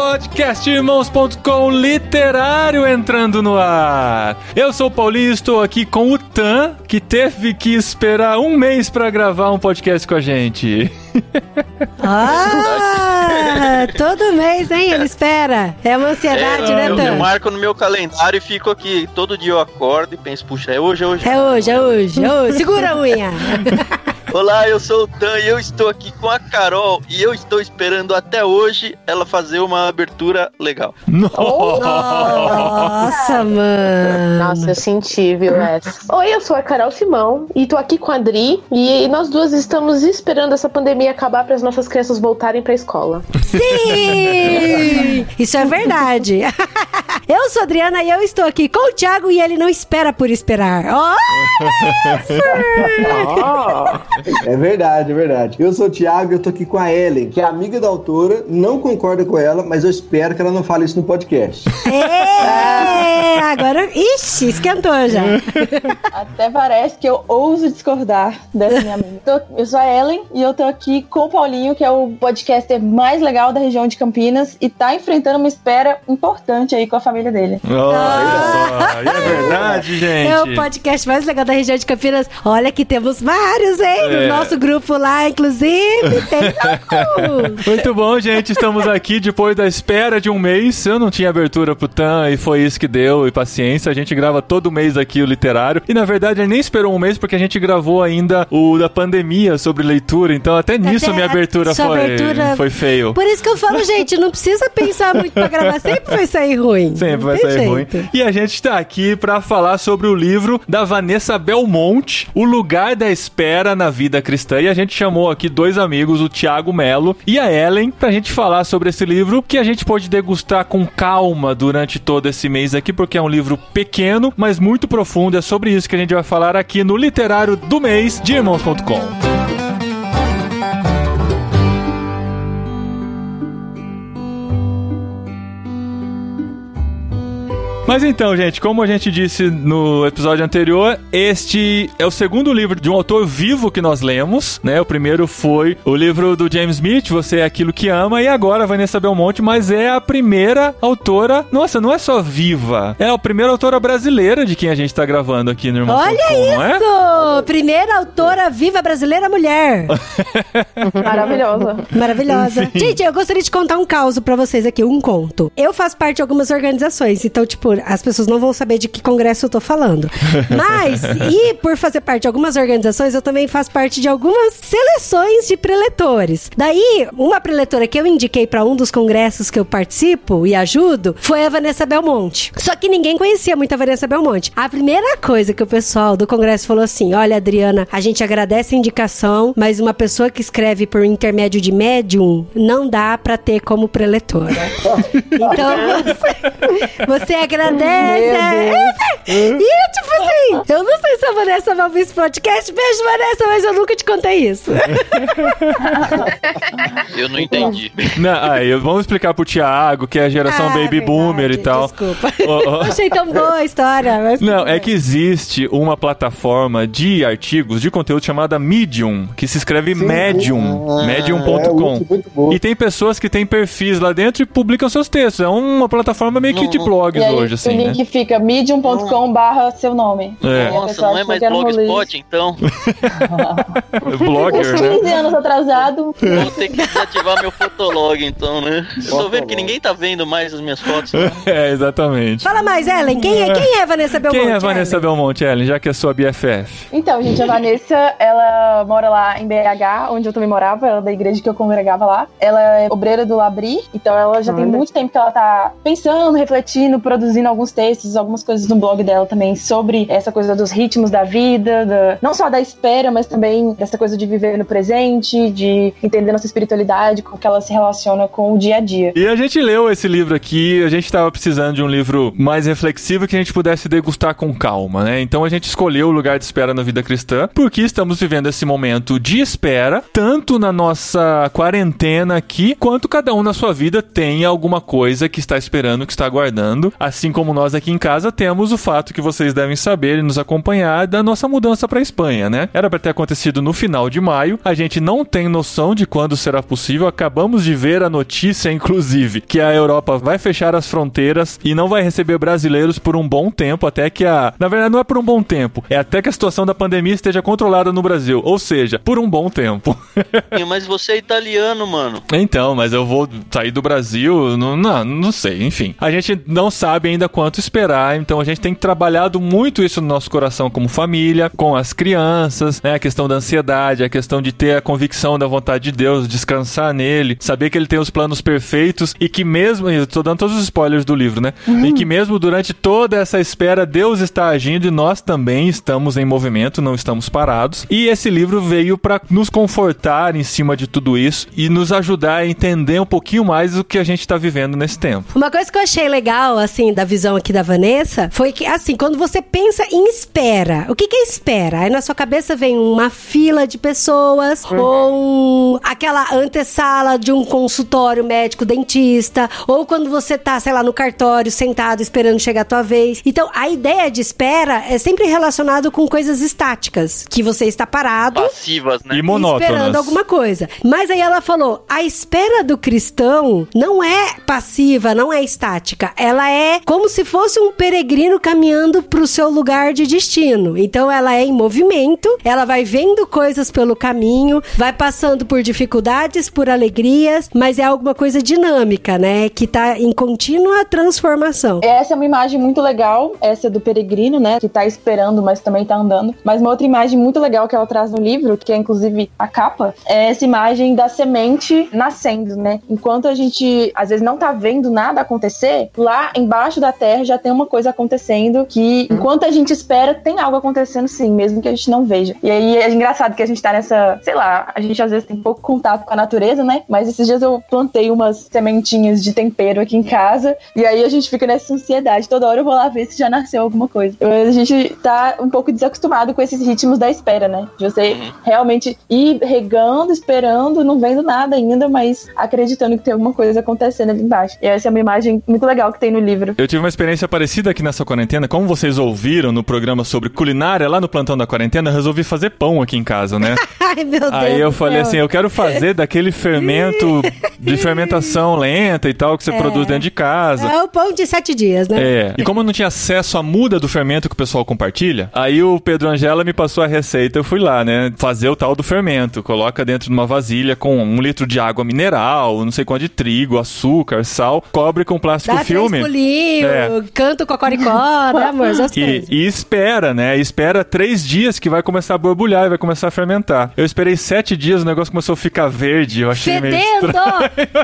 Podcastirmãos.com literário entrando no ar. Eu sou o Paulinho e estou aqui com o Tan, que teve que esperar um mês para gravar um podcast com a gente. Ah, todo mês, hein? Ele espera. É uma ansiedade, É, né, eu, eu Tan? marco no meu calendário e fico aqui. Todo dia eu acordo e penso, puxa, é hoje, é hoje. É hoje, é hoje, é hoje. Segura a unha. Olá, eu sou o Dan e eu estou aqui com a Carol e eu estou esperando até hoje ela fazer uma abertura legal. Nossa, mano. Nossa, eu senti, viu, essa. Oi, eu sou a Carol Simão e tô aqui com a Adri e nós duas estamos esperando essa pandemia acabar para as nossas crianças voltarem pra escola. Sim! Isso é verdade. Eu sou a Adriana e eu estou aqui com o Thiago e ele não espera por esperar. Olha! É verdade, é verdade. Eu sou o Thiago e eu tô aqui com a Ellen, que é amiga da autora, não concorda com ela, mas eu espero que ela não fale isso no podcast. É, agora, ixi, esquentou já. Até parece que eu ouso discordar dessa minha amiga. Tô- Eu sou a Ellen e eu tô aqui com o Paulinho, que é o podcaster mais legal da região de Campinas e tá enfrentando uma espera importante aí com a família dele. Só, e é verdade, gente. É o podcast mais legal da região de Campinas. Olha que temos vários, hein? É. No nosso grupo lá, inclusive. Tem. Muito bom, gente. Estamos aqui depois da espera de um mês. Eu não tinha abertura pro Tan e foi isso que deu. E paciência, a gente grava todo mês aqui o literário. E na verdade, ele nem esperou um mês porque a gente gravou ainda o da pandemia sobre leitura. Então, até nisso, Até minha abertura foi, abertura- foi feio. Por isso que eu falo, gente, não precisa pensar muito pra gravar. Sempre vai sair ruim. Sempre vai sair ruim. jeito. E a gente está aqui para falar sobre o livro da Vanessa Belmonte, O Lugar da Espera na Vida Cristã. E a gente chamou aqui dois amigos, o Tiago Melo e a Ellen, pra gente falar sobre esse livro que a gente pode degustar com calma durante todo esse mês aqui, porque é um livro pequeno, mas muito profundo. É sobre isso que a gente vai falar aqui no Literário do Mês de Irmãos.com. Mas então, gente, como a gente disse no episódio anterior, este é o segundo livro de um autor vivo que nós lemos, né? O primeiro foi o livro do James Smith, Você é Aquilo que Ama, e agora Vanessa Belmonte, mas é a primeira autora, nossa, não é só viva, é a primeira autora brasileira de quem a gente tá gravando aqui no Irmãos.com, Olha não é? isso! Primeira autora viva brasileira mulher. Maravilhosa. Maravilhosa. Gente, eu gostaria de contar um caos pra vocês aqui, um conto. Eu faço parte de algumas organizações, então, tipo, as pessoas não vão saber de que congresso eu tô falando. Mas, e por fazer parte de algumas organizações, eu também faço parte de algumas seleções de preletores. Daí, uma preletora que eu indiquei pra um dos congressos que eu participo e ajudo foi a Vanessa Belmonte. Só que ninguém conhecia muito a Vanessa Belmonte. A primeira coisa que o pessoal do congresso falou assim: olha, Adriana, a gente agradece a indicação, mas uma pessoa que escreve por intermédio de médium não dá pra ter como preletora. então você, você agradece. É, E tipo assim, eu não sei se a Vanessa vai ouvir esse podcast. Beijo, Vanessa, mas eu nunca te contei isso. Eu não entendi. Não, aí, vamos explicar pro Tiago, que é a geração Ah, baby verdade, boomer e tal. Desculpa. Ó, ó. Achei tão boa a história. Mas Não, é que existe uma plataforma de artigos, de conteúdo chamada Medium, que se escreve Medium, Ah, é medium.com. bom. E tem pessoas que têm perfis lá dentro e publicam seus textos. É uma plataforma meio que de blogs E aí, hoje, assim, o né? link fica medium.com barra seu nome. É. Nossa, não é mais. Blogspot, então. Blogger, Uns né? 15 anos atrasado. Vou ter que desativar meu fotolog, então, né? Eu tô vendo que ninguém tá vendo mais as minhas fotos. né? É, exatamente. Fala mais, Ellen. Quem é, quem é a Vanessa Belmonte? Quem é a Vanessa Ellen? Belmonte, Ellen, já que é sua BFF? Então, gente, a Vanessa, ela mora lá em BH, onde eu também morava, ela é da igreja que eu congregava lá. Ela é obreira do Labri, então ela já tem Olha. muito tempo que ela tá pensando, refletindo, produzindo alguns textos, algumas coisas no blog dela também sobre essa coisa dos ritmos da vida, da- não só da espera, mas também dessa coisa de viver no presente, de entender nossa espiritualidade, como que ela se relaciona com o dia a dia. E a gente leu esse livro aqui, a gente tava precisando de um livro mais reflexivo que a gente pudesse degustar com calma, né? Então a gente escolheu o lugar de espera na vida cristã, porque estamos vivendo esse momento de espera, tanto na nossa quarentena aqui, quanto cada um na sua vida tem alguma coisa que está esperando, que está aguardando. Assim como nós aqui em casa temos o fato que vocês devem saber e nos acompanhar da nossa mudança para Espanha, né? Era para ter acontecido no final de maio, a gente não tem noção de quando será possível. Acabamos de ver a notícia, inclusive, que a Europa vai fechar as fronteiras e não vai receber brasileiros por um bom tempo, até que a. Na verdade, não é por um bom tempo, é até que a situação da pandemia esteja controlada no Brasil. Ou seja, por um bom tempo. Mas você é italiano, mano. Então, mas eu vou sair do Brasil, não, não, não sei, enfim. A gente não sabe ainda quanto esperar, então a gente tem trabalhado muito isso no nosso coração como família, com as crianças, né? A questão da ansiedade, a questão de ter a convicção da vontade de Deus, descansar nele, saber que ele tem os planos perfeitos e que mesmo, eu tô dando todos os spoilers do livro, né? E que mesmo durante toda essa espera, Deus está agindo e nós também estamos em movimento, não estamos parados. E esse livro veio para nos confortar em cima de tudo isso e nos ajudar a entender um pouquinho mais o que a gente está vivendo nesse tempo. Uma coisa que eu achei legal, assim, da visão aqui da Vanessa, foi que, assim, quando você pensa em espera, o que, que é espera? Aí na sua cabeça vem uma fila de pessoas, ou um- aquela antessala de um consultório médico dentista, ou quando você tá, sei lá, no cartório, sentado, esperando chegar a tua vez. Então, a ideia de espera é sempre relacionado com coisas estáticas, que você está parado Passivas, né? E monótonas. esperando alguma coisa. Mas aí ela falou: a espera do cristão não é passiva, não é estática. Ela é como se fosse um peregrino caminhando para o seu lugar de destino. Então ela é em movimento, ela vai vendo coisas pelo caminho, vai passando por dificuldades, por alegrias, mas é alguma coisa dinâmica, né? Que tá em contínua transformação. Essa é uma imagem muito legal, essa do peregrino, né? Que tá esperando, mas também tá andando. Mas uma outra imagem muito legal que ela traz no livro, que é inclusive a capa, é essa imagem da semente nascendo, né? Enquanto a gente às vezes não tá vendo nada acontecer, lá embaixo da terra já tem uma coisa acontecendo que, enquanto a gente espera, tem algo acontecendo sim, mesmo que a gente não veja. E aí é engraçado que a gente tá nessa, sei lá, a gente às vezes tem pouco contato com a natureza, né? Mas esses dias eu plantei umas sementinhas de tempero aqui em casa, e aí a gente fica nessa ansiedade. Toda hora eu vou lá ver se já nasceu alguma coisa. Mas a gente tá um pouco desacostumado com esses ritmos da espera, né? De você realmente ir regando, esperando, não vendo nada ainda, mas acreditando que tem alguma coisa acontecendo ali embaixo. E essa é uma imagem muito legal que tem no livro. Eu tive uma experiência parecida aqui nessa quarentena. Como vocês ouviram no programa sobre culinária, lá no plantão da quarentena, eu resolvi fazer pão aqui em casa, né? Ai, meu Deus. Aí eu falei assim, eu quero fazer daquele fermento de fermentação lenta e tal que você produz dentro de casa. É o pão de sete dias, né? É. E como eu não tinha acesso à muda do fermento que o pessoal compartilha, aí o Pedro Angela me passou a receita, eu fui lá, né? Fazer o tal do fermento. Coloca dentro de uma vasilha com um litro de água mineral, não sei quanto de trigo, açúcar, sal, cobre com plástico Dá filme. três É. canto cocoricó, né, amor? Essas E, coisas. e espera, né? Espera três dias que vai começar a borbulhar e vai começar a fermentar. Eu esperei sete dias, o negócio começou a ficar verde. Eu achei meio Fedendo!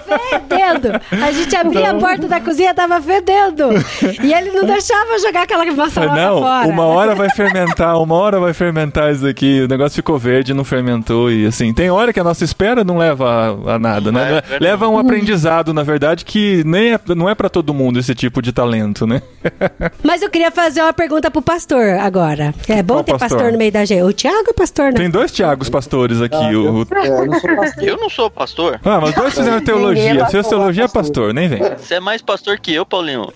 Fedendo! A gente abria a porta da cozinha, tava fedendo. E ele não deixava jogar aquela maçaroca Não, fora. uma hora vai fermentar, uma hora vai fermentar isso aqui. O negócio ficou verde, não fermentou. E assim, tem hora que a nossa espera não leva a, a nada, né? É leva a um aprendizado, na verdade, que nem é, não é pra todo mundo esse tipo de talento, né? Mas eu queria fazer uma pergunta pro pastor agora. É bom Qual ter pastor? pastor? no meio da gente. O Tiago é pastor, né? Tem dois Tiagos pastores aqui. Ah, o, É, eu não sou pastor. Eu não sou pastor. Ah, mas dois fizeram é teologia. Fez teologia é pastor. pastor, nem vem. Você é mais pastor que eu, Paulinho.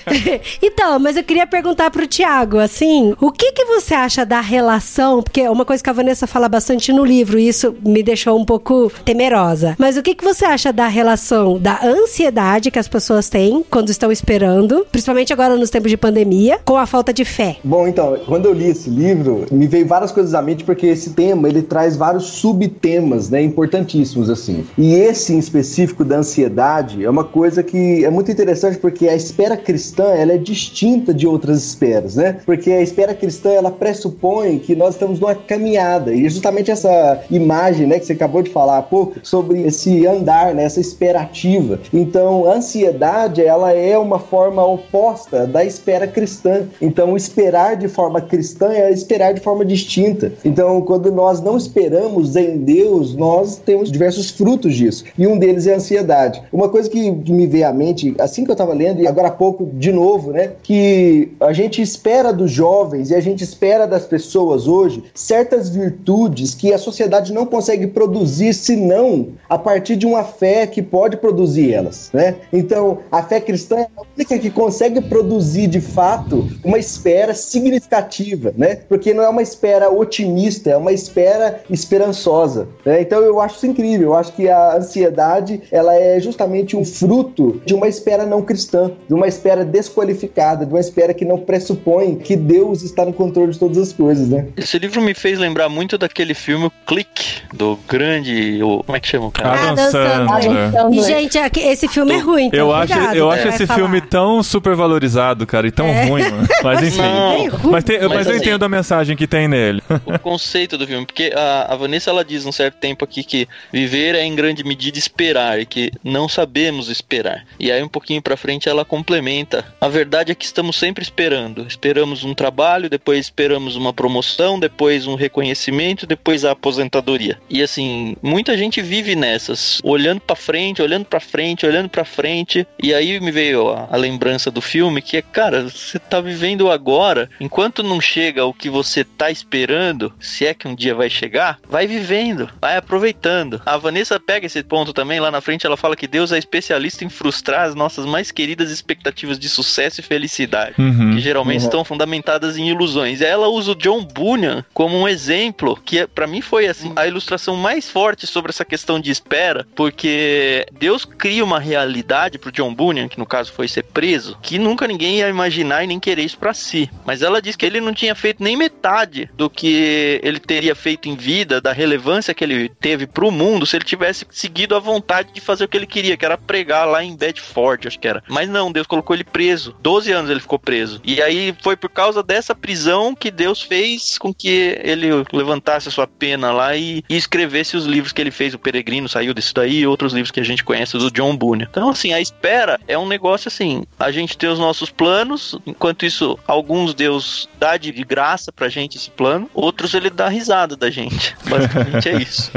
então, mas eu queria perguntar pro Tiago, assim, o que que você acha da relação, porque é uma coisa que a Vanessa fala bastante no livro, e isso me deixou um pouco temerosa. Mas o que que você acha da relação da ansiedade que as pessoas têm quando estão esperando, principalmente agora nos tempos de pandemia, com a falta de fé? Bom, então, quando eu li esse livro, me veio várias coisas à mente, porque esse tema, ele traz vários subtemas, né, importantíssimos, assim. E esse, em específico, da ansiedade, é uma coisa que é muito interessante, porque a espera cristã, ela é distinta de outras esperas, né? Porque a espera cristã, ela pressupõe que nós estamos numa caminhada, e justamente essa imagem, né, que você acabou de falar há pouco, sobre esse andar, né, essa esperativa. Então, a ansiedade, ela é uma forma oposta da espera cristã. Então, esperar de forma cristã é esperar de forma distinta. Então, quando nós não esperamos em Deus, nós temos diversos frutos disso. E um deles é a ansiedade. Uma coisa que me veio à mente, assim que eu estava lendo, e agora há pouco de novo, né? Que a gente espera dos jovens e a gente espera das pessoas hoje certas virtudes que a sociedade não consegue produzir senão a partir de uma fé que pode produzir elas, né? Então, a fé cristã é a única que consegue produzir de fato uma espera significativa, né? Porque não é uma espera otimista, é uma espera esperançosa. Né? Então, eu acho isso incrível. Eu acho que a ansiedade ela é justamente um fruto de uma espera não cristã, de uma espera desqualificada, de uma espera que não pressupõe que Deus está no controle de todas as coisas, né? Esse livro me fez lembrar muito daquele filme Click, do grande. O, como é que chama o cara? Adam Adam Sandler. Sandler. Então, E, gente, esse filme é ruim. Então Eu acho, eu acho vai esse falar. filme tão super valorizado, cara, e tão É. ruim, mano. Mas enfim. Não. Mas, tem- mas Mas eu assim- entendo a mensagem que tem nele. o conceito do filme, porque a, a Vanessa ela diz um certo tempo aqui que viver é em grande medida esperar e que não sabemos esperar. E aí um pouquinho pra frente ela complementa. A verdade é que estamos sempre esperando. Esperamos um trabalho, depois esperamos uma promoção, depois um reconhecimento, depois a aposentadoria. E assim, muita gente vive nessas, olhando pra frente, olhando pra frente, olhando pra frente. E aí me veio a, a lembrança do filme que é, cara, você tá vivendo agora, enquanto não chega o que você tá esperando, se é que um dia vai chegar, vai vivendo, vai aproveitando. A Vanessa pega esse ponto também, lá na frente ela fala que Deus é especialista em frustrar as nossas mais queridas expectativas de sucesso e felicidade Uhum. Que geralmente Uhum. estão fundamentadas em ilusões. Ela usa o John Bunyan como um exemplo, que para mim foi assim, a ilustração mais forte sobre essa questão de espera, porque Deus cria uma realidade pro John Bunyan, que no caso foi ser preso, que nunca ninguém ia imaginar e nem querer isso para si. Mas ela diz que ele não tinha feito nem metade do que ele teria feito em vida, da relevância que ele teve pro mundo, se ele tivesse seguido a vontade de fazer o que ele queria, que era pregar lá em Bedford, acho que era. Mas não, Deus colocou ele preso. 12 anos ele ficou preso. E aí foi por causa dessa prisão que Deus fez com que ele levantasse a sua pena lá e, e escrevesse os livros que ele fez. O Peregrino saiu disso daí e outros livros que a gente conhece do John Bunyan. Então, assim, a espera é um negócio assim: a gente tem os nossos planos, enquanto isso, alguns Deus dá de graça pra gente esse plano, outros ele dá risada da gente. Basicamente é isso.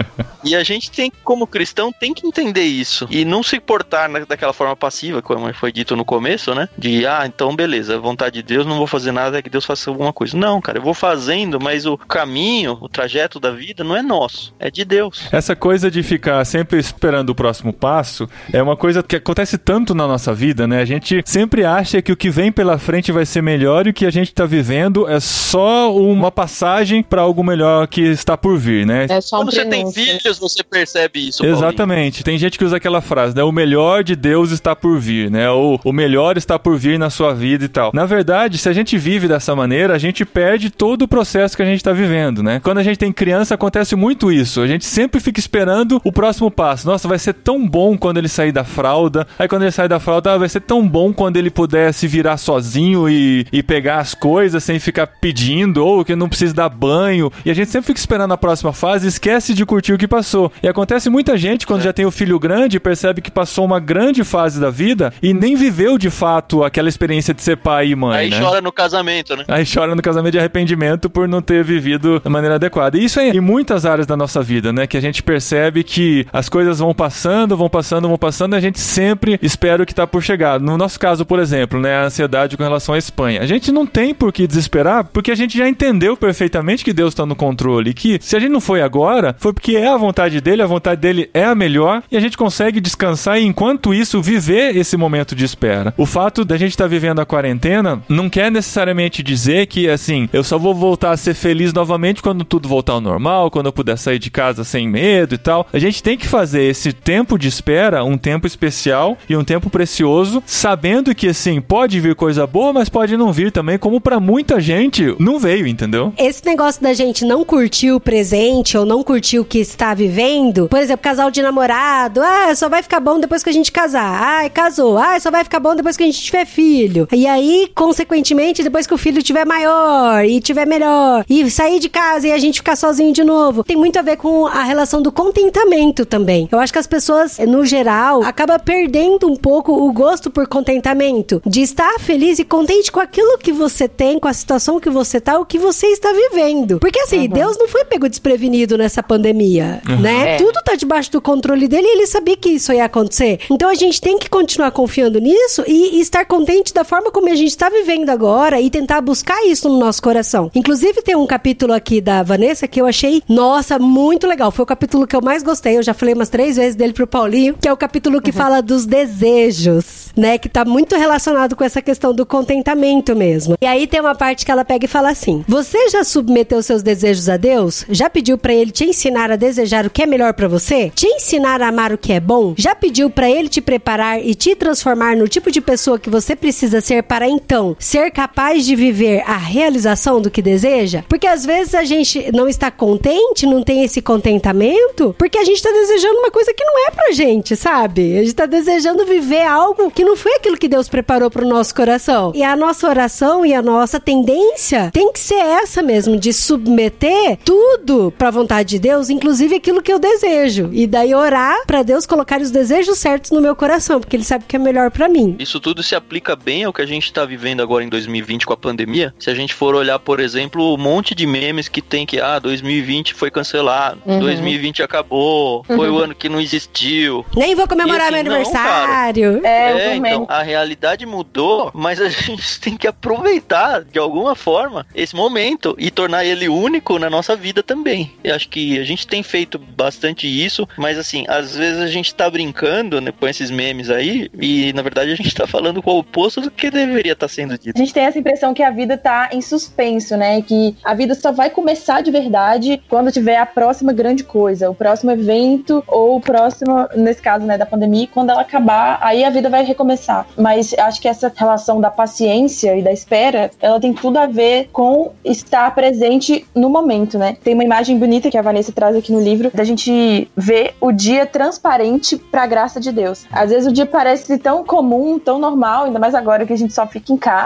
E a gente tem, como cristão, tem que entender isso. E não se portar daquela forma passiva, como foi dito no começo, né? De, ah, então beleza, vontade de Deus, não vou fazer nada, é que Deus faça alguma coisa. Não, cara, eu vou fazendo, mas o caminho, o trajeto da vida não é nosso, é de Deus. Essa coisa de ficar sempre esperando o próximo passo é uma coisa que acontece tanto na nossa vida, né? A gente sempre acha que o que vem pela frente vai ser melhor e o que a gente tá vivendo é só uma passagem para algo melhor que está por vir, né? É só um Quando você tem filhos, você percebe isso. Paulinho. Exatamente. Tem gente que usa aquela frase, né? O melhor de Deus está por vir, né? Ou o melhor está por vir na sua vida e tal. Na verdade, se a gente vive dessa maneira, a gente perde todo o processo que a gente está vivendo, né? Quando a gente tem criança, acontece muito isso. A gente sempre fica esperando o próximo passo. Nossa, vai ser tão bom quando ele sair da fralda. Aí quando ele sair da fralda, ah, vai ser tão bom quando ele puder se virar sozinho e, e pegar as coisas sem ficar pedindo, ou que não precisa dar banho. E a gente sempre fica esperando a próxima fase e esquece de curtir o que passou. E acontece muita gente quando já tem o filho grande percebe que passou uma grande fase da vida e nem viveu de fato aquela experiência de ser pai e mãe, Aí né? chora no casamento, né? Aí chora no casamento de arrependimento por não ter vivido da maneira adequada. E isso é em muitas áreas da nossa vida, né? Que a gente percebe que as coisas vão passando, vão passando, vão passando, e a gente sempre espera o que tá por chegar. No nosso caso, por exemplo, né? A ansiedade com relação à Espanha. A gente não tem por que desesperar, porque a gente já entendeu perfeitamente que Deus está no controle. E que se a gente não foi agora, foi porque é a vontade dele, a vontade dele é a melhor, e a gente consegue descansar e, enquanto isso, viver esse momento de espera. O fato da gente estar vivendo a quarentena não quer necessariamente dizer que, assim, eu só vou voltar a ser feliz novamente quando tudo voltar ao normal, quando eu puder sair de casa sem medo e tal. A gente tem que fazer esse tempo de espera um tempo especial e um tempo precioso, sabendo que, assim, pode vir coisa boa, mas pode não vir também, como pra muita gente não veio, entendeu? Esse negócio da gente não curtir o presente ou não curtir o que está vivendo, por exemplo, casal de namorado, ah, só vai ficar bom depois que a gente casar. Ah, casou. Ah, só vai ficar bom depois que a gente tiver filho. E aí, consequentemente, depois que o filho tiver maior e tiver melhor e sair de casa e a gente ficar sozinho de novo, tem muito a ver com a relação do contentamento também. Eu acho que as pessoas, no geral, acabam perdendo um pouco o gosto por contentamento, de estar feliz e contente com aquilo que você tem, com a situação que você tá, o que você está vivendo. Porque assim, Deus não foi pego desprevenido nessa pandemia, né? É. Tudo tá debaixo do controle dele e ele sabia que isso ia acontecer. Então a gente tem que continuar confiando nisso e, e estar contente da forma como a gente está vivendo agora e tentar buscar isso no nosso coração. Inclusive tem um capítulo aqui da Vanessa que eu achei, nossa, muito legal. Foi o capítulo que eu mais gostei. Eu já falei umas três vezes dele pro Paulinho, que é o capítulo que fala dos desejos, né? Que tá muito relacionado com essa questão do contentamento mesmo. E aí tem uma parte que ela pega e fala assim: Você já submeteu seus desejos a Deus? Já pediu pra ele te ensinar a desejar o que é melhor pra você? Te ensinar a amar o que é bom? Já pediu pra ele te preparar e te transformar no tipo de pessoa que você precisa ser para então ser capaz de viver a realização do que deseja? Porque às vezes a gente não está contente, não tem esse contentamento, porque a gente tá desejando uma coisa que não é pra gente, sabe? A gente tá desejando viver algo que não foi aquilo que Deus preparou pro nosso coração. E a nossa oração e a nossa tendência tem que ser essa mesmo, de submeter tudo pra vontade de Deus, inclusive aquilo que eu desejo. E daí orar pra Deus colocar os desejos certos no meu coração, porque ele sabe o que é melhor pra mim. Isso tudo se aplica bem ao que a gente está vivendo agora em 2020 com a pandemia. Se a gente for olhar, por exemplo, um monte de memes que tem que, ah, 2020 foi cancelado, 2020 acabou, foi o ano que não existiu. Nem vou comemorar assim, meu não, aniversário. É, eu É, também. então, a realidade mudou, mas a gente tem que aproveitar de alguma forma esse momento e tornar ele único na nossa vida também. Eu acho que a gente tem feito bastante isso, mas assim, às vezes a gente tá brincando né, com esses memes aí e na verdade a gente tá falando com o oposto do que deveria estar sendo A gente tem essa impressão que a vida tá em suspenso, né? Que a vida só vai começar de verdade quando tiver a próxima grande coisa, o próximo evento ou o próximo, nesse caso, né, da pandemia, quando ela acabar, aí a vida vai recomeçar. Mas acho que essa relação da paciência e da espera, ela tem tudo a ver com estar presente no momento, né? Tem uma imagem bonita que a Vanessa traz aqui no livro da gente ver o dia transparente pra graça de Deus. Às vezes o dia parece tão comum, tão normal, ainda mais agora que a gente só fica em casa,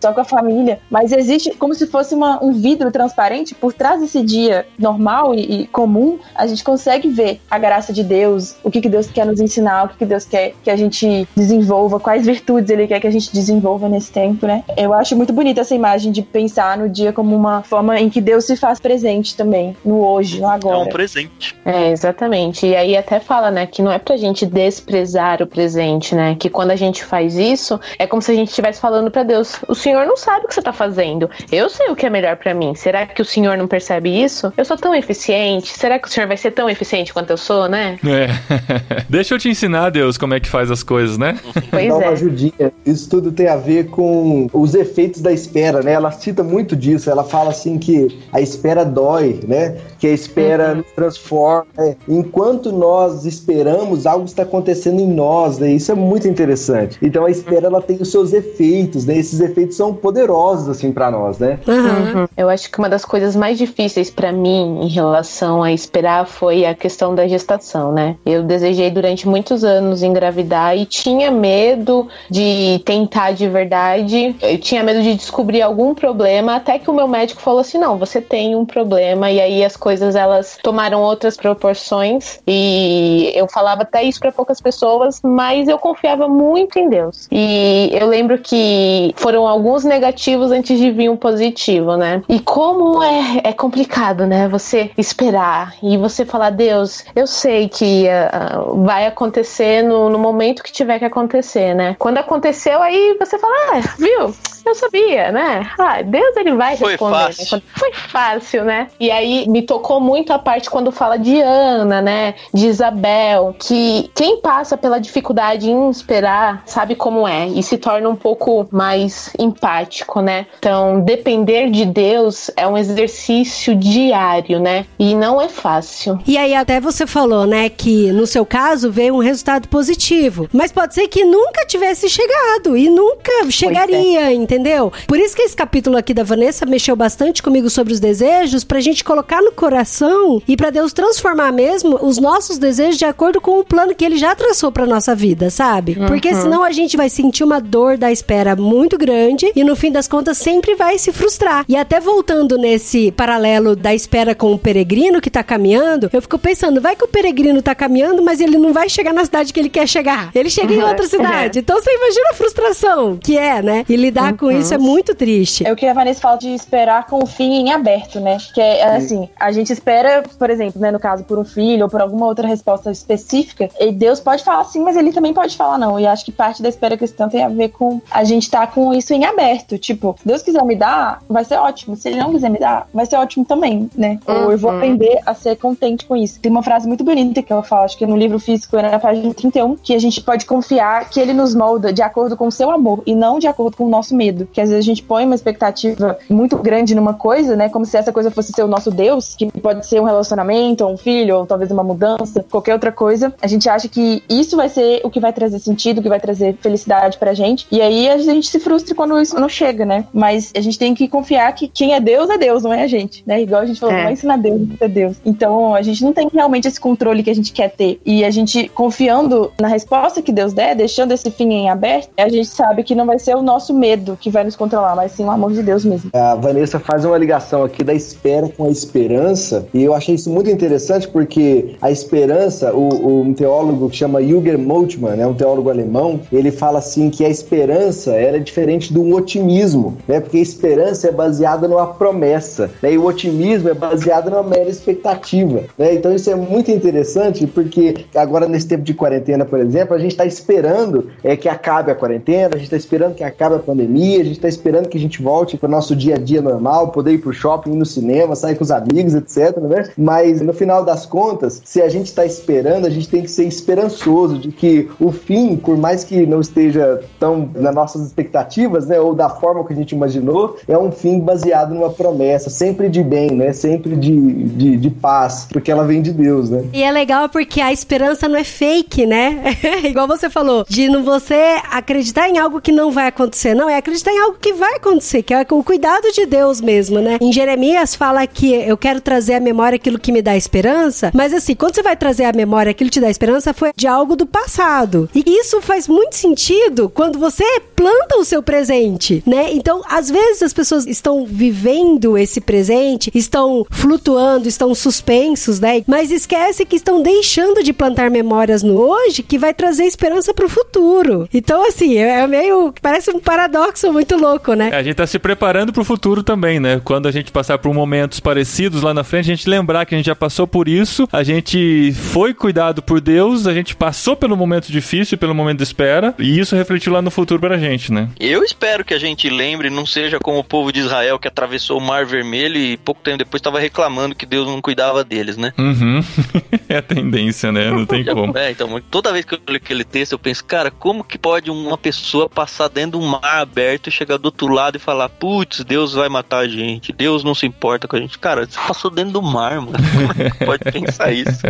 só com a família, mas existe como se fosse uma- um vidro transparente por trás desse dia normal e, e comum, a gente consegue ver a graça de Deus, o que, que Deus quer nos ensinar, o que, que Deus quer que a gente desenvolva, quais virtudes Ele quer que a gente desenvolva nesse tempo, né? Eu acho muito bonita essa imagem de pensar no dia como uma forma em que Deus se faz presente também, no hoje, no É agora. um presente. É, exatamente. E aí até fala, né, que não é pra gente desprezar o presente, né? Que quando a gente faz isso, é como se a gente estivesse falando pra Deus: "O Senhor não sabe o que você tá fazendo. Eu sei o que é melhor pra mim. Será que o Senhor não percebe isso? Eu sou tão eficiente. Será que o Senhor vai ser tão eficiente quanto eu sou, né?" É. Deixa eu te ensinar, Deus, como é que faz as coisas, né? Pois Dá uma é. ajudinha. Isso tudo tem a ver com os efeitos da espera, né? Ela cita muito disso. Ela fala assim que a espera dói, né? Que a espera nos transforma. né? Enquanto nós esperamos, algo está acontecendo em nós, né? Isso é muito interessante. Então a espera ela tem os seus efeitos, né? Esses efeitos são poderosos assim para nós, né? Uhum. Eu acho que uma das coisas mais difíceis pra mim em relação a esperar foi a questão da gestação, né? Eu desejei durante muitos anos engravidar e tinha medo de tentar de verdade. Eu tinha medo de descobrir algum problema, até que o meu médico falou assim: "Não, você tem um problema". E aí as coisas elas tomaram outras proporções e eu falava até isso pra poucas pessoas, mas eu confiava muito em Deus. E eu lembro que foram alguns negativos antes de vir um positivo, né? E como é, é complicado, né? Você esperar e você falar, Deus, eu sei que ah, vai acontecer no, no momento que tiver que acontecer, né? Quando aconteceu, aí você fala, ah, viu? Eu sabia, né? Ah, Deus ele vai Foi responder. né? fácil. Quando- Foi fácil, né? E aí me tocou muito a parte quando fala de Ana, né? De Isabel, que quem passa pela dificuldade em esperar sabe como é e se torna um pouco mais empático, né? Então, depender de Deus é um exercício diário, né? E não é fácil. E aí até você falou, né, que no seu caso veio um resultado positivo. Mas pode ser que nunca tivesse chegado e nunca chegaria, entendeu? Entendeu? Por isso que esse capítulo aqui da Vanessa mexeu bastante comigo sobre os desejos, pra gente colocar no coração e pra Deus transformar mesmo os nossos desejos de acordo com o plano que ele já traçou pra nossa vida, sabe? Porque senão a gente vai sentir uma dor da espera muito grande e no fim das contas sempre vai se frustrar. E até voltando nesse paralelo da espera com o peregrino que tá caminhando, eu fico pensando, vai que o peregrino tá caminhando, mas ele não vai chegar na cidade que ele quer chegar. Ele chega em outra cidade. Então você imagina a frustração que é, né? E lidar com isso é muito triste. É o que a Vanessa fala de esperar com o fim em aberto, né? Que é é assim, a gente espera, por exemplo, né, no caso, por um filho ou por alguma outra resposta específica, e Deus pode falar sim, mas ele também pode falar não. E acho que parte da espera cristã tem a ver com a gente estar com isso em aberto. Tipo, se Deus quiser me dar, vai ser ótimo. Se ele não quiser me dar, vai ser ótimo também, né? Ou eu vou aprender a ser contente com isso. Tem uma frase muito bonita que ela fala, acho que é no livro físico, é na página 31, que a gente pode confiar que ele nos molda de acordo com o seu amor e não de acordo com o nosso medo. Que às vezes a gente põe uma expectativa muito grande numa coisa, né? Como se essa coisa fosse ser o nosso Deus, que pode ser um relacionamento, ou um filho, ou talvez uma mudança, qualquer outra coisa. A gente acha que isso vai ser o que vai trazer sentido, o que vai trazer felicidade pra gente. E aí a gente se frustra quando isso não chega, né? Mas a gente tem que confiar que quem é Deus é Deus, não é a gente, né? Igual a gente falou, É. não vai ensinar Deus ser Deus. Então a gente não tem realmente esse controle que a gente quer ter. E a gente confiando na resposta que Deus der, deixando esse fim em aberto, a gente sabe que não vai ser o nosso medo que vai nos controlar, mas sim o amor de Deus mesmo. A Vanessa faz uma ligação aqui da espera com a esperança, e eu achei isso muito interessante porque a esperança, o, um teólogo que chama Jürgen Moltmann, né, um teólogo alemão, ele fala assim que a esperança era diferente do otimismo, né, porque a esperança é baseada numa promessa, né, e o otimismo é baseado numa mera expectativa, né, então isso é muito interessante porque agora nesse tempo de quarentena, por exemplo, a gente está esperando é, que acabe a quarentena, a gente está esperando que acabe a pandemia, a gente está esperando que a gente volte para o nosso dia a dia normal, poder ir pro shopping, ir no cinema, sair com os amigos, etc, né? Mas no final das contas, se a gente está esperando, a gente tem que ser esperançoso de que o fim, por mais que não esteja tão nas nossas expectativas, né, ou da forma que a gente imaginou, é um fim baseado numa promessa, sempre de bem, né? Sempre de, de, de paz, porque ela vem de Deus, né? E é legal porque a esperança não é fake, né? Igual você falou, de não você acreditar em algo que não vai acontecer. Não, é acreditar em algo que vai acontecer, que é o cuidado de Deus mesmo, né? Em Jeremias fala que eu quero trazer à memória aquilo que me dá esperança, mas assim, quando você vai trazer à memória aquilo que te dá esperança, foi de algo do passado. E isso faz muito sentido quando você planta o seu presente, né? Então, às vezes as pessoas estão vivendo esse presente, estão flutuando, estão suspensos, né? Mas esquece que estão deixando de plantar memórias no hoje que vai trazer esperança pro futuro. Então, assim, é é meio. Parece um paradoxo muito louco, né? É, a gente tá se preparando pro futuro também, né? Quando a gente passar por momentos parecidos lá na frente, a gente lembrar que a gente já passou por isso, a gente foi cuidado por Deus, a gente passou pelo momento difícil, pelo momento de espera, e isso refletiu lá no futuro pra gente, né? Eu espero que a gente lembre, não seja como o povo de Israel que atravessou o Mar Vermelho e pouco tempo depois estava reclamando que Deus não cuidava deles, né? Uhum. é a tendência, né? Não tem como. É, então, toda vez que eu leio aquele texto, eu penso, cara, como que pode uma pessoa passar dentro de um mar aberto e chegar do outro lado e falar, putz, Deus vai matar a gente, Deus não se importa com a gente. Cara, você passou dentro do mar, mano. É pode pensar isso?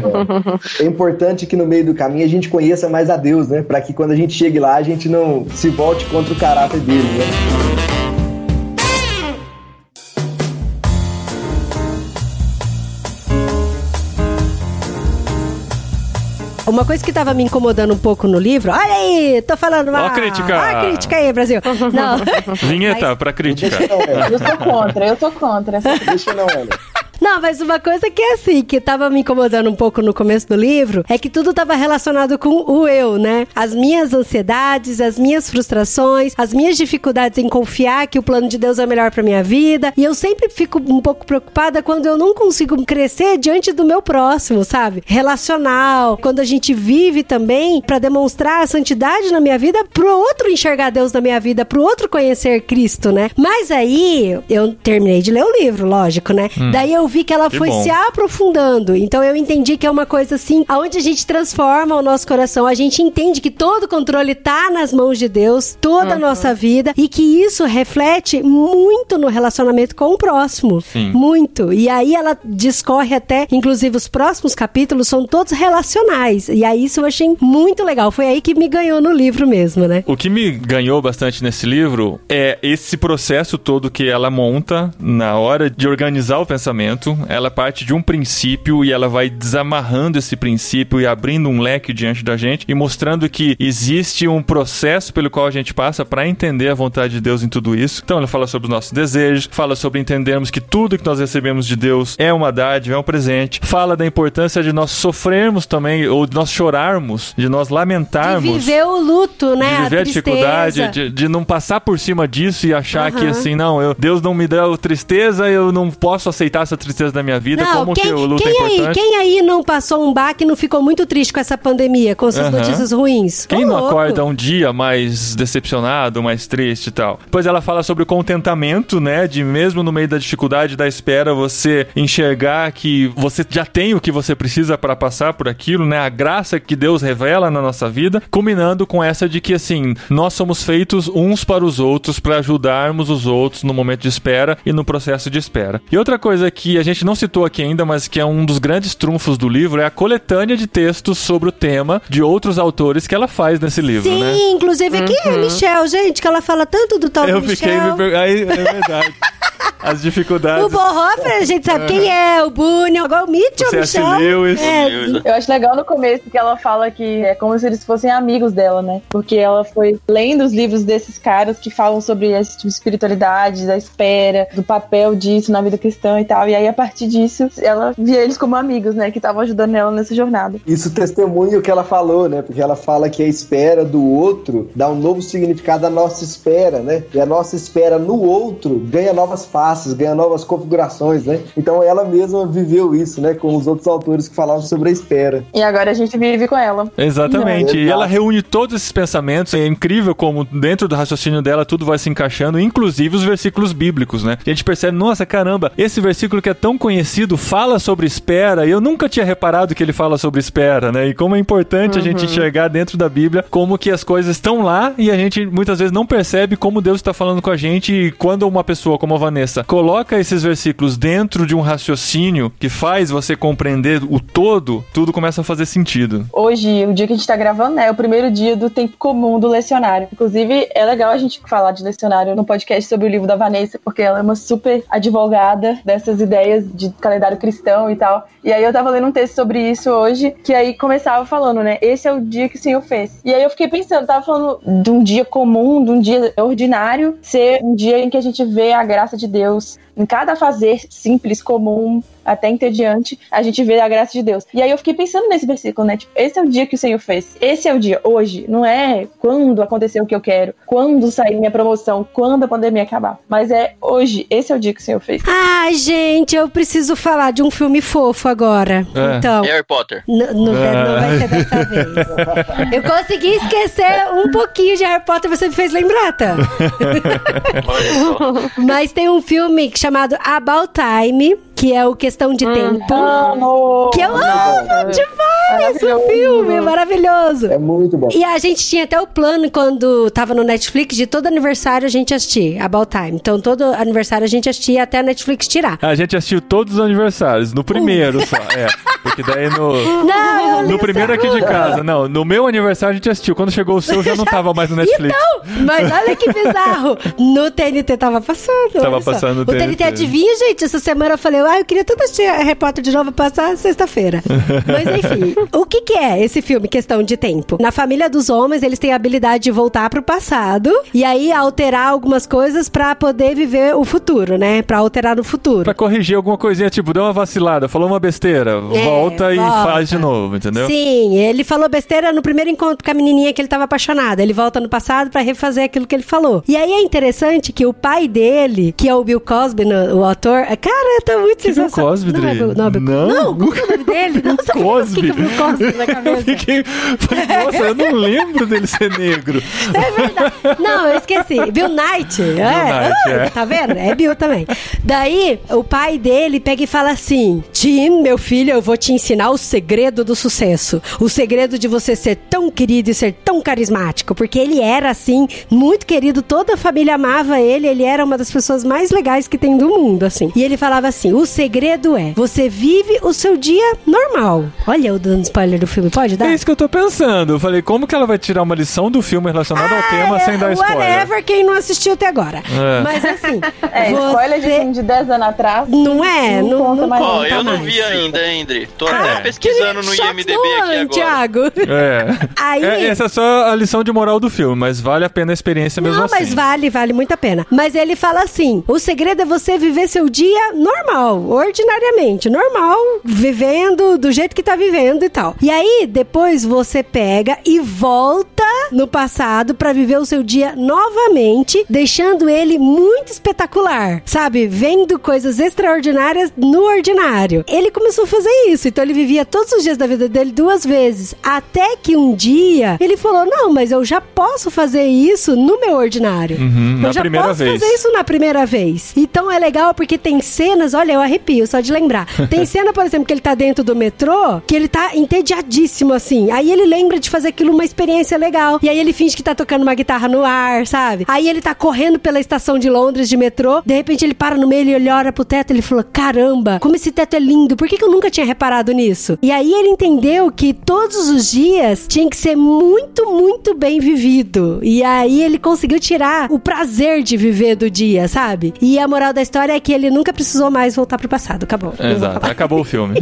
É importante que no meio do caminho a gente conheça mais a Deus, né? Para que quando a gente chegue lá, a gente não se volte contra o caráter dele, né? Uma coisa que tava me incomodando um pouco no livro. Olha aí, tô falando mal. Ó a crítica. Ó a crítica aí, Brasil. Não. Vinheta pra crítica. Eu sou contra, eu sou contra. Deixa não. Não, mas uma coisa que é assim, que tava me incomodando um pouco no começo do livro, é que tudo tava relacionado com o eu, né? As minhas ansiedades, as minhas frustrações, as minhas dificuldades em confiar que o plano de Deus é melhor pra minha vida. E eu sempre fico um pouco preocupada quando eu não consigo crescer diante do meu próximo, sabe? Relacional, quando a gente vive também pra demonstrar a santidade na minha vida pro outro enxergar Deus na minha vida, pro outro conhecer Cristo, né? Mas aí eu terminei de ler o livro, lógico, né? Daí eu eu vi que ela Que foi bom. se aprofundando. Então eu entendi que é uma coisa assim, aonde a gente transforma o nosso coração, a gente entende que todo o controle tá nas mãos de Deus, toda a nossa vida, e que isso reflete muito no relacionamento com o próximo. Sim. Muito. E aí ela discorre até, inclusive os próximos capítulos são todos relacionais. E aí isso eu achei muito legal. Foi aí que me ganhou no livro mesmo, né? O que me ganhou bastante nesse livro é esse processo todo que ela monta na hora de organizar o pensamento. Ela parte de um princípio e ela vai desamarrando esse princípio e abrindo um leque diante da gente e mostrando que existe um processo pelo qual a gente passa para entender a vontade de Deus em tudo isso. Então ela fala sobre os nossos desejos, fala sobre entendermos que tudo que nós recebemos de Deus é uma dádiva, é um presente. Fala da importância de nós sofrermos também ou de nós chorarmos, de nós De lamentarmos viver o luto, né? de viver a, tristeza. dificuldade, de, de não passar por cima disso e achar que Aham. assim, não, eu, Deus não me deu tristeza, eu não posso aceitar essa tristeza na minha vida, Não, como quem, que o luto quem é aí, importante. quem aí não passou um baque e não ficou muito triste com essa pandemia, com essas Aham. notícias ruins? Quem não louco. acorda um dia mais decepcionado, mais triste e tal? Depois ela fala sobre o contentamento, né? De mesmo no meio da dificuldade, da espera, você enxergar que você já tem o que você precisa para passar por aquilo, né? A graça que Deus revela na nossa vida, culminando com essa de que, assim, nós somos feitos uns para os outros para ajudarmos os outros no momento de espera e no processo de espera. E outra coisa que a gente não citou aqui ainda, mas que é um dos grandes trunfos do livro, é a coletânea de textos sobre o tema de outros autores que ela faz nesse livro, Sim, né? inclusive aqui é Michel, gente, que ela fala tanto do tal Eu do fiquei Michel. me per... Aí, é verdade. As dificuldades. O Bonhoeffer, a gente sabe quem é, o Bunyan, agora o Mitchell, O. Michel. Lewis. É, Eu acho legal no começo que ela fala que é como se eles fossem amigos dela, né? Porque ela foi lendo os livros desses caras que falam sobre esse tipo de espiritualidade, da espera, do papel disso na vida cristã e tal. E aí, a partir disso, ela via eles como amigos, né? Que estavam ajudando ela nessa jornada. Isso testemunha o que ela falou, né? Porque ela fala que a espera do outro dá um novo significado à nossa espera, né? E a nossa espera no outro ganha novas faces, ganha novas configurações, né? Então ela mesma viveu isso, né? Com os outros autores que falavam sobre a espera. E agora a gente vive com ela. Exatamente. Não, e ela reúne todos esses pensamentos. É incrível como dentro do raciocínio dela tudo vai se encaixando, inclusive os versículos bíblicos, né? A gente percebe, nossa, caramba, esse versículo que é tão conhecido fala sobre espera. E eu nunca tinha reparado que ele fala sobre espera, né? E como é importante a gente enxergar dentro da Bíblia como que as coisas estão lá e a gente muitas vezes não percebe como Deus está falando com a gente. E quando uma pessoa como a Vanessa coloca esses versículos dentro de um raciocínio que faz você compreender o todo, tudo começa a fazer sentido. Hoje, o dia que a gente tá gravando, né, é o primeiro dia do tempo comum do lecionário. Inclusive, é legal a gente falar de lecionário no podcast sobre o livro da Vanessa, porque ela é uma super advogada dessas ideias de calendário cristão e tal. E aí eu tava lendo um texto sobre isso hoje, que aí começava falando, né, esse é o dia que o Senhor fez. E aí eu fiquei pensando, tava falando de um dia comum, de um dia ordinário, ser um dia em que a gente vê a graça de Deus em cada fazer simples, comum, até entediante, a gente vê a graça de Deus. E aí eu fiquei pensando nesse versículo, né? Tipo, esse é o dia que o Senhor fez. Esse é o dia, hoje. Não é quando aconteceu o que eu quero, quando sair minha promoção, quando a pandemia acabar. Mas é hoje. Esse é o dia que o Senhor fez. Ai, gente, eu preciso falar de um filme fofo agora. É. Então. Harry Potter. Não, não vai ser dessa vez. Eu consegui esquecer um pouquinho de Harry Potter, você me fez lembrar, tá? Mas tem um filme chamado About Time, que é o Questão de Tempo. Amo! Que eu amo demais esse Maravilhoso. filme, é maravilhoso. É muito bom. E a gente tinha até o plano quando tava no Netflix de todo aniversário a gente assistir About Time. Então todo aniversário a gente assistia até a Netflix tirar. A gente assistiu todos os aniversários, no primeiro só. É, porque daí no. Não, No primeiro aqui de casa, não. No meu aniversário a gente assistiu. Quando chegou o seu, já não tava mais no Netflix. Então, mas olha que bizarro. No TNT tava passando. Tava passando no O TNT. TNT. adivinha, gente? Essa semana eu falei, ah, eu queria tanto assistir Harry Potter de novo passar sexta-feira. mas enfim, o que que é esse filme, Questão de Tempo? Na família dos homens, eles têm a habilidade de voltar pro passado e aí alterar algumas coisas pra poder viver o futuro, né? Pra alterar no futuro. Pra corrigir alguma coisinha, tipo, deu uma vacilada, falou uma besteira, volta e É, volta. faz de novo, entendeu? Sim, ele falou besteira no primeiro encontro com a menininha que ele tava apaixonado. Ele volta no passado pra refazer aquilo que ele falou. E aí é interessante que o pai dele, que é o Bill Cosby, o autor, cara, tá muito muito Bill sensacional. Cosby, não, é? Bill, não, Bill- Não? não, que é o nome dele? Nossa, Cosby. O que que é Bill Cosby na Eu cabeça? fiquei. falei, Nossa, eu não lembro dele ser negro. É verdade. Não, eu esqueci. Bill Knight. é. Knight, Ah, é. Tá vendo? É Bill também. Daí, o pai dele pega e fala assim: Tim, meu filho, eu vou te ensinar o segredo do sucesso. O segredo de você ser tão querido e ser tão carismático. Porque ele era, assim, muito querido. Toda a família amava ele. Ele era uma das pessoas mais legais que tem do mundo, assim. E ele falava assim: o segredo é você vive o seu dia normal. Olha, eu dando spoiler do filme, pode dar? É isso que eu tô pensando. Eu falei, como que ela vai tirar uma lição do filme relacionada ao tema sem dar spoiler? Ah, Whatever, quem não assistiu até agora. É. Mas assim, É, spoiler de você... filme de 10 anos atrás. Não é? Não Não, conta não mais. Ó, conta eu não mais. vi ainda, André. Tô Ah, até pesquisando no IMDB aqui ano, agora. Thiago. É. Aí- É, Essa é só a lição de moral do filme, mas vale a pena a experiência mesmo Não, assim. mas vale, vale muito a pena. Mas ele fala assim: o segredo é você viver seu dia normal, ordinariamente, normal, vivendo do jeito que tá vivendo e tal. E aí, depois você pega e volta no passado pra viver o seu dia novamente, deixando ele muito espetacular, sabe? Vendo coisas extraordinárias no ordinário. Ele começou a fazer isso, então ele vivia todos os dias da vida dele duas vezes. Até que um dia ele falou: Não, mas eu já posso fazer isso no meu ordinário. Uhum, na eu já primeira posso vez. fazer isso na primeira vez. Então é legal porque tem cenas, olha, eu arrepio só de lembrar. Tem cena, por exemplo, que ele tá dentro do metrô, que ele tá entediadíssimo assim. Aí ele lembra de fazer aquilo uma experiência legal. E aí ele finge que tá tocando uma guitarra no ar, sabe? Aí ele tá correndo pela estação de Londres de metrô, de repente ele para no meio e ele olha pro teto e ele falou: "Caramba, como esse teto é lindo. Por que, que eu nunca tinha reparado nisso?" E aí ele entendeu que todos os dias tinha que ser muito, muito bem vivido. E aí ele conseguiu tirar o prazer de viver do dia, sabe? E a moral da história é que ele nunca precisou mais voltar pro passado. Acabou. Vou Exato, falar. acabou o filme.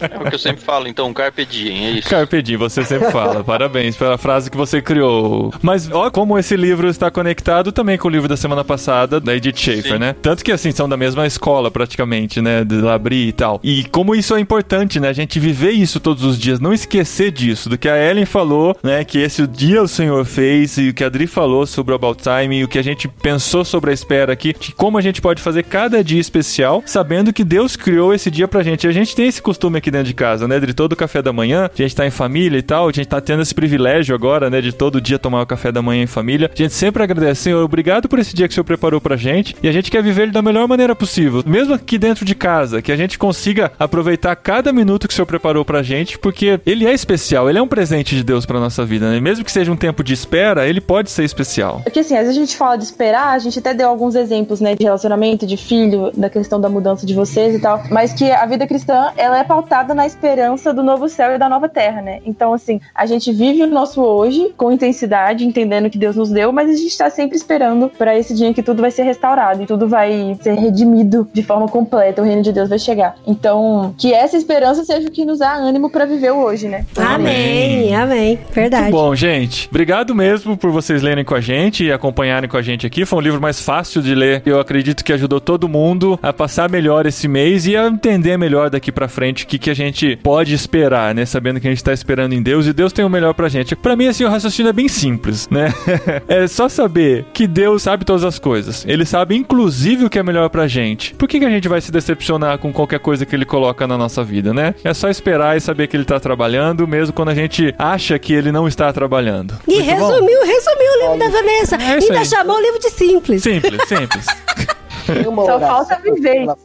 É o que eu sempre falo, então, Carpe Diem, é isso. Carpe Diem, você sempre fala. Parabéns pela frase que você criou. Mas ó como esse livro está conectado também com o livro da semana passada, da Edith Schaefer, Sim. né? Tanto que, assim, são da mesma escola, praticamente, né? De Labri e tal. E como isso é importante, né? A gente viver isso todos os dias, não esquecer disso, do que a Ellen falou, né? Que esse dia o Senhor fez, e o que a Adri falou sobre o About Time, e o que a gente pensou sobre a espera aqui, de como a gente pode fazer cada dia especial, sabendo que Deus criou esse dia pra gente. E a gente tem esse costume aqui dentro de casa, né? De todo café da manhã, a gente tá em família e tal, a gente tá tendo esse privilégio agora, né? De todo dia tomar o café da manhã em família. A gente sempre agradece, Senhor, obrigado por esse dia que o Senhor preparou pra gente. E a gente quer viver ele da melhor maneira possível. Mesmo aqui dentro de casa, que a gente consiga aproveitar cada minuto que o Senhor preparou pra gente, porque ele é especial, ele é um presente de Deus pra nossa vida, né? Mesmo que seja um tempo de espera, ele pode ser especial. Porque assim, às vezes a gente fala de esperar, a gente até deu alguns exemplos, né, de relacionamento, de filho, da questão da mudança de vocês e tal, mas que a vida cristã, ela é pautada na esperança do novo céu e da nova terra, né? Então, assim, a gente vive o nosso hoje com intensidade, entendendo que Deus nos deu, mas a gente tá sempre esperando para esse dia em que tudo vai ser restaurado e tudo vai ser redimido de forma completa, o reino de Deus vai chegar. Então, que essa esperança seja o que nos dá ânimo para viver o hoje, né? Amém, amém. Verdade. Muito bom, gente. Obrigado mesmo por vocês lerem com a gente e acompanharem com a gente aqui. Foi um livro mais fácil de ler. Eu acredito que ajudou todo mundo a passar melhor esse mês e a entender melhor daqui pra frente o que, que a gente pode esperar, né? Sabendo que a gente tá esperando em Deus e Deus tem o melhor pra gente. Pra mim, assim, o raciocínio é bem simples, né? é só saber que Deus sabe todas as coisas. Ele sabe, inclusive, o que é melhor pra gente. Por que, que a gente vai se decepcionar com qualquer coisa que ele coloca na nossa vida, né? É só esperar e saber que ele tá trabalhando, mesmo quando a gente acha que ele não está trabalhando. E Muito bom. resumiu, resumiu o livro da Vanessa. É Ainda aí. chamou o livro de simples. Simples, simples. Tem uma Só oração falta viver. que ela-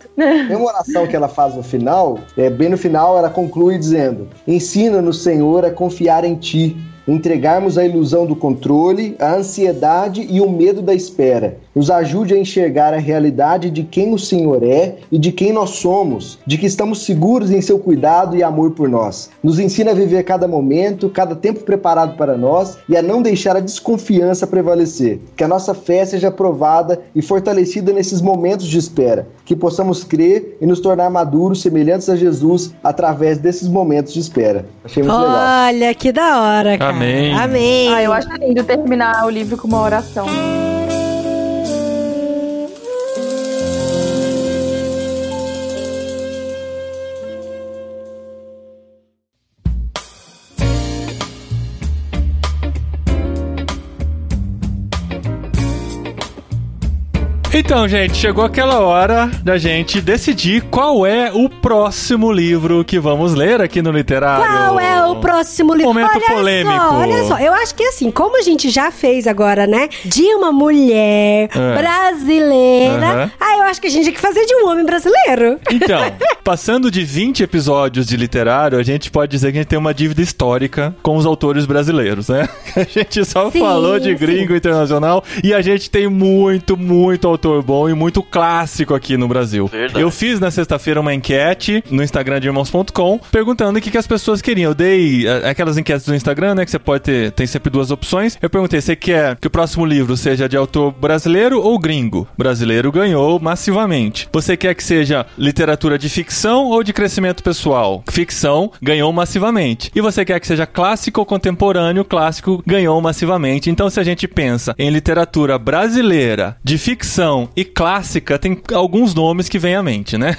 Tem uma oração que ela faz no final, é, bem no final ela conclui dizendo: Ensina-nos, Senhor, a confiar em Ti, entregarmos a ilusão do controle, a ansiedade e o medo da espera. Nos ajude a enxergar a realidade de quem o Senhor é e de quem nós somos, de que estamos seguros em Seu cuidado e amor por nós. Nos ensina a viver cada momento, cada tempo preparado para nós e a não deixar a desconfiança prevalecer. Que a nossa fé seja provada e fortalecida nesses momentos de espera. Que possamos crer e nos tornar maduros, semelhantes a Jesus, através desses momentos de espera. Achei muito legal. Olha, que da hora, cara. Amém. Amém. Ah, eu acho lindo terminar o livro com uma oração. Então, gente, chegou aquela hora da gente decidir qual é o próximo livro que vamos ler aqui no Literário. Qual é o próximo livro? Momento olha polêmico. Só, olha só, eu acho que assim, como a gente já fez agora, né? De uma mulher É. brasileira. Aham. Ah, eu acho que a gente tinha que fazer de um homem brasileiro. Então, passando de 20 episódios de literário, a gente pode dizer que a gente tem uma dívida histórica com os autores brasileiros, né? A gente só Sim, falou de sim. gringo internacional e a gente tem muito, muito autor bom e muito clássico aqui no Brasil. Verdade. Eu fiz na sexta-feira uma enquete no Instagram de irmãos.com perguntando o que, que as pessoas queriam. Eu dei eh, aquelas enquetes do Instagram, né? Que você pode ter, tem sempre duas opções. Eu perguntei, você quer que o próximo livro seja de autor brasileiro ou gringo? Brasileiro ganhou massivamente. Você quer que seja literatura de ficção ou de crescimento pessoal? Ficção ganhou massivamente. E você quer que seja clássico ou contemporâneo? Clássico ganhou massivamente. Então, se a gente pensa em literatura brasileira, de ficção e clássica, tem alguns nomes que vêm à mente, né?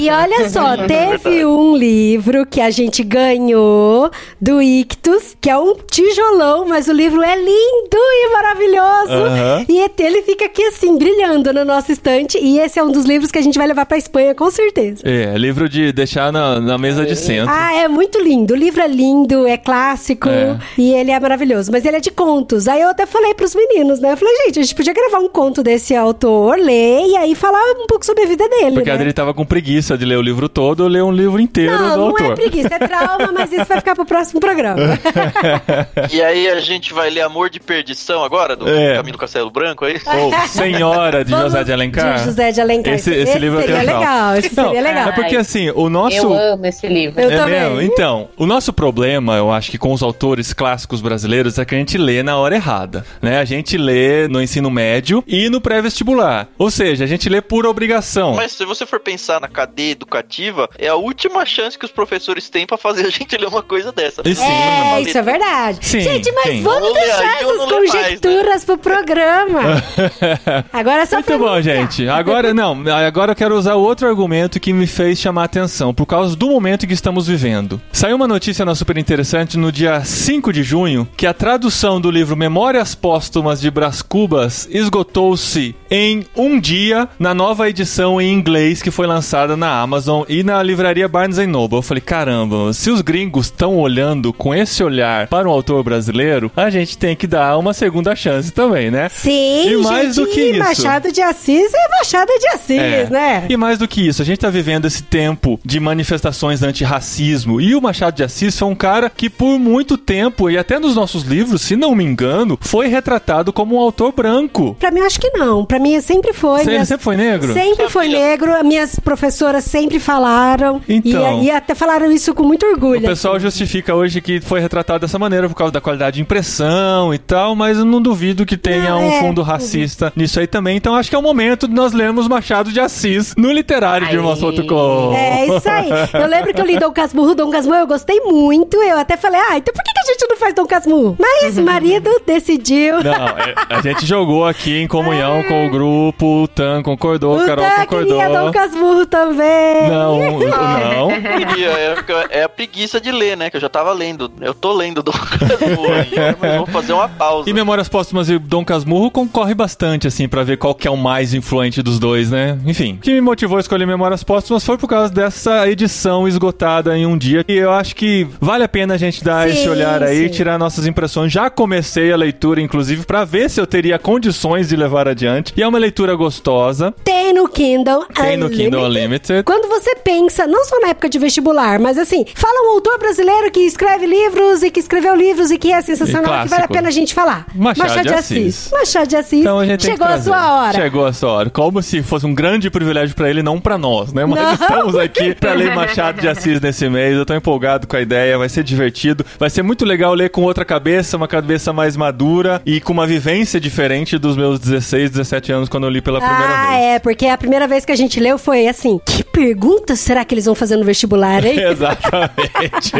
E olha só, teve um livro que a gente ganhou do Ictus, que é um tijolão, mas o livro é lindo e maravilhoso. Aham. E ele fica aqui assim, brilhando no nosso estante. E esse é um dos livros que a gente vai levar pra Espanha, com certeza. É, livro de deixar na, na mesa de centro. Ah, é muito lindo. O livro é lindo, é clássico É. e ele é maravilhoso. Mas ele é de contos. Aí eu até falei pros meninos, né? Eu falei, gente, a gente podia gravar um conto desse autor, ler e aí falar um pouco sobre a vida dele. Porque a né? Adri tava com preguiça de ler o livro todo, eu ler um livro inteiro Não, do não autor. é preguiça, é trauma, mas isso vai ficar pro próximo programa. E aí a gente vai ler Amor de Perdição agora, do É. Camilo Castelo Branco, é isso? Ou Senhora de Vamos- José de Alencar. De José de Alencar. Esse, esse livro eu seria tenho trauma. legal, esse Não, seria legal. É porque assim, o nosso. Eu amo esse livro. Eu é também. mesmo? Então, o nosso problema, eu acho que com os autores clássicos brasileiros é que a gente lê na hora errada, né? A gente lê no ensino médio e no pré-vestibular. Ou seja, a gente lê por obrigação. Mas se você for pensar na cadeia educativa, é a última chance que os professores têm pra fazer a gente ler uma coisa dessa. E sim. É, isso é verdade. Sim, Gente, mas sim. vamos deixar essas lê mais, né? conjecturas pro programa. Agora é só Muito bom, gente. Agora, não, agora eu quero usar outro argumento que me fez chamar a atenção, por causa do momento que estamos vivendo. Saiu uma notícia na super interessante no dia 5 de junho que a tradução do livro Memórias Póstumas de Brás Cubas esgotou-se em um dia na nova edição em inglês que foi lançada na Amazon e na livraria Barnes Noble. Eu falei, caramba, se os gringos estão olhando com esse olhar para um autor brasileiro, a gente tem que dar uma segunda chance também, né? Sim, E mais gente, do que isso. Machado de Assis é Machado de Assis, É. né? E mais do que isso, a gente tá vivendo esse tempo de manifestações antirracismo. E o Machado de Assis foi um cara que, por muito tempo, e até nos nossos livros, se não me engano, foi retratado como um autor branco. Pra mim, acho que não. Pra mim, sempre foi. Minhas- sempre foi negro? Sempre foi negro. Minhas professoras sempre falaram. Então. E, e até falaram isso com muito orgulho. O pessoal justifica hoje que foi retratado dessa maneira por causa da qualidade de impressão e tal, mas eu não duvido que tenha Não, um é. fundo racista nisso aí também. Então acho que é o momento de nós lermos Machado de Assis no literário de Aí. irmãos.com. É isso aí. Eu lembro que eu li Dom Casmurro. Dom Casmurro eu gostei muito. Eu até falei, ah, então por que que a gente não faz Dom Casmurro? Mas o marido decidiu. Não, é- a gente jogou aqui em comunhão com o grupo, o Tan concordou, o Carol Dan concordou. queria Dom Casmurro também. Não, não. Queria, é, é a preguiça de ler, né? Que eu já tava lendo. Eu tô lendo do aí, mas vou fazer uma pausa. E Memórias Póstumas e Dom Casmurro concorre bastante, assim, pra ver qual que é o mais influente dos dois, né? Enfim, o que me motivou a escolher Memórias Póstumas foi por causa dessa edição esgotada em um dia. E eu acho que vale a pena a gente dar Sim, esse olhar aí, sim. tirar nossas impressões. Já comecei a leitura, inclusive, pra ver se eu teria condições de levar adiante. E é uma leitura gostosa. Tem no Kindle. Tem no Kindle Unlimited. Quando você pensa, não só na época de vestibular, mas assim, fala um autor brasileiro que escreve livros e que escreveu livros e que é sensacional, que vale a pena a gente falar. Machado de Assis. Machado de Assis. Então a gente Chegou a sua hora. Chegou a sua hora. Como se fosse um grande privilégio pra ele, não pra nós, né? Mas Não. estamos aqui pra ler Machado de Assis nesse mês. Eu tô empolgado com a ideia, vai ser divertido. Vai ser muito legal ler com outra cabeça, uma cabeça mais madura e com uma vivência diferente dos meus 16, 17 anos quando eu li pela primeira Ah, vez. é, porque a primeira vez que a gente leu foi assim: que pergunta será que eles vão fazer no vestibular, hein? Exatamente.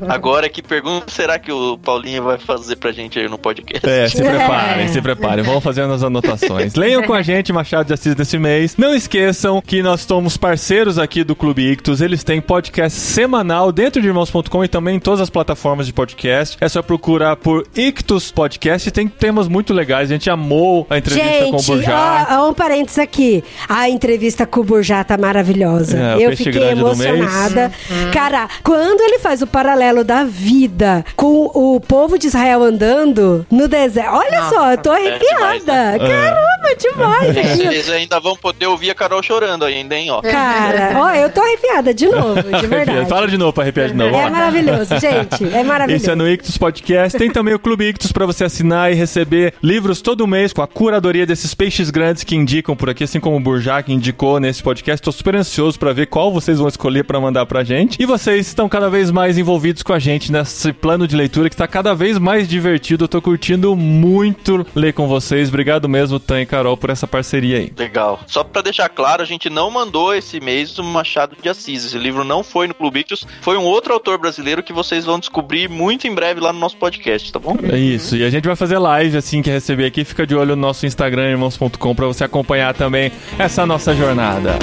Agora, que pergunta será que o Paulinho vai fazer pra gente aí no podcast? É, se preparem, se preparem. Vamos fazendo as anotações. Leiam com a gente Machado de Assis desse mês. Não esqueçam que nós somos parceiros aqui do Clube Ictus. Eles têm podcast semanal dentro de irmãos.com e também em todas as plataformas de podcast. É só procurar por Ictus Podcast. Tem temas muito legais. A gente amou a entrevista com o Gente, Burjá. ó, ó, um parênteses aqui. A entrevista com o Burjá tá maravilhosa. É, Eu fiquei emocionada. Cara, quando ele faz o paralelo da vida com o povo de Israel andando no deserto. Olha só, eu tô demais, arrepiada. né? Caramba, demais aqui. Vocês ainda vão poder ouvir a Carol chorando ainda, hein, ó. Cara, ó, eu tô arrepiada de novo, de verdade. Fala de novo pra arrepiar de novo. É maravilhoso, gente. É maravilhoso. Isso é no Ictus Podcast. Tem também o Clube Ictus pra você assinar e receber livros todo mês com a curadoria desses peixes grandes que indicam por aqui, assim como o Burjá que indicou nesse podcast. Tô super ansioso pra ver qual vocês vão escolher pra mandar pra gente. E vocês estão cada vez mais envolvidos com a gente nesse plano de leitura que tá cada vez mais divertido. Eu tô curtindo muito ler com vocês. Obrigado mesmo, Tan e Carol, por essa parceria aí. Legal. Só pra deixar claro, a gente não mandou esse mês o Machado de Assis. Esse livro não foi no Clube Ictus, foi um outro autor brasileiro que vocês vão descobrir muito em breve lá no nosso podcast, tá bom? É isso. E a gente vai fazer live assim que receber aqui. Fica de olho no nosso Instagram, irmãos.com, pra você acompanhar também essa nossa jornada.